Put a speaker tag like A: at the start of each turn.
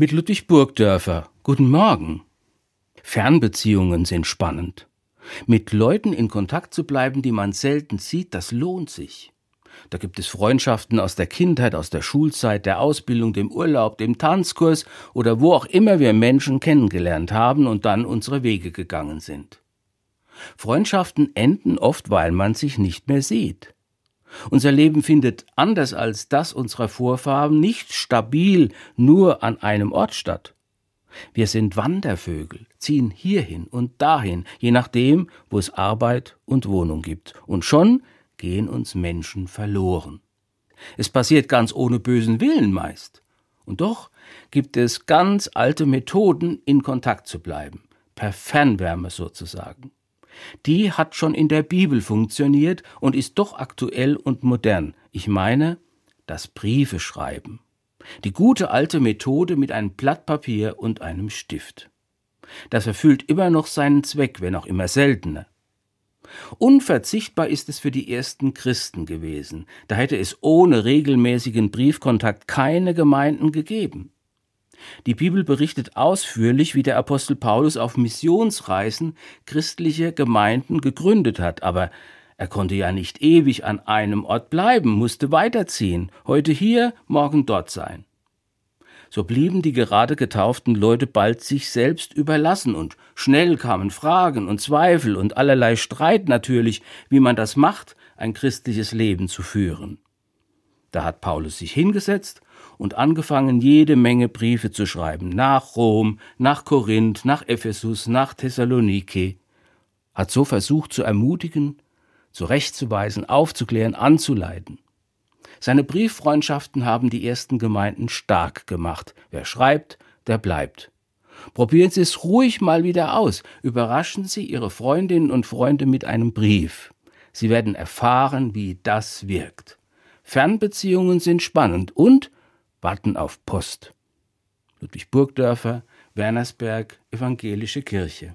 A: Mit Ludwig Burgdörfer. Guten Morgen. Fernbeziehungen sind spannend. Mit Leuten in Kontakt zu bleiben, die man selten sieht, das lohnt sich. Da gibt es Freundschaften aus der Kindheit, aus der Schulzeit, der Ausbildung, dem Urlaub, dem Tanzkurs oder wo auch immer wir Menschen kennengelernt haben und dann unsere Wege gegangen sind. Freundschaften enden oft, weil man sich nicht mehr sieht. Unser Leben findet anders als das unserer Vorfahren nicht stabil nur an einem Ort statt. Wir sind Wandervögel, ziehen hierhin und dahin, je nachdem, wo es Arbeit und Wohnung gibt. Und schon gehen uns Menschen verloren. Es passiert ganz ohne bösen Willen meist. Und doch gibt es ganz alte Methoden, in Kontakt zu bleiben, per Fernwärme sozusagen. Die hat schon in der Bibel funktioniert und ist doch aktuell und modern. Ich meine, das Briefe schreiben. Die gute alte Methode mit einem Blatt Papier und einem Stift. Das erfüllt immer noch seinen Zweck, wenn auch immer seltener. Unverzichtbar ist es für die ersten Christen gewesen. Da hätte es ohne regelmäßigen Briefkontakt keine Gemeinden gegeben. Die Bibel berichtet ausführlich, wie der Apostel Paulus auf Missionsreisen christliche Gemeinden gegründet hat, aber er konnte ja nicht ewig an einem Ort bleiben, musste weiterziehen, heute hier, morgen dort sein. So blieben die gerade getauften Leute bald sich selbst überlassen, und schnell kamen Fragen und Zweifel und allerlei Streit natürlich, wie man das macht, ein christliches Leben zu führen. Da hat Paulus sich hingesetzt und angefangen, jede Menge Briefe zu schreiben, nach Rom, nach Korinth, nach Ephesus, nach Thessalonike, hat so versucht zu ermutigen, zurechtzuweisen, aufzuklären, anzuleiten. Seine Brieffreundschaften haben die ersten Gemeinden stark gemacht. Wer schreibt, der bleibt. Probieren Sie es ruhig mal wieder aus. Überraschen Sie Ihre Freundinnen und Freunde mit einem Brief. Sie werden erfahren, wie das wirkt. Fernbeziehungen sind spannend und warten auf Post. Ludwig Burgdörfer, Wernersberg, Evangelische Kirche.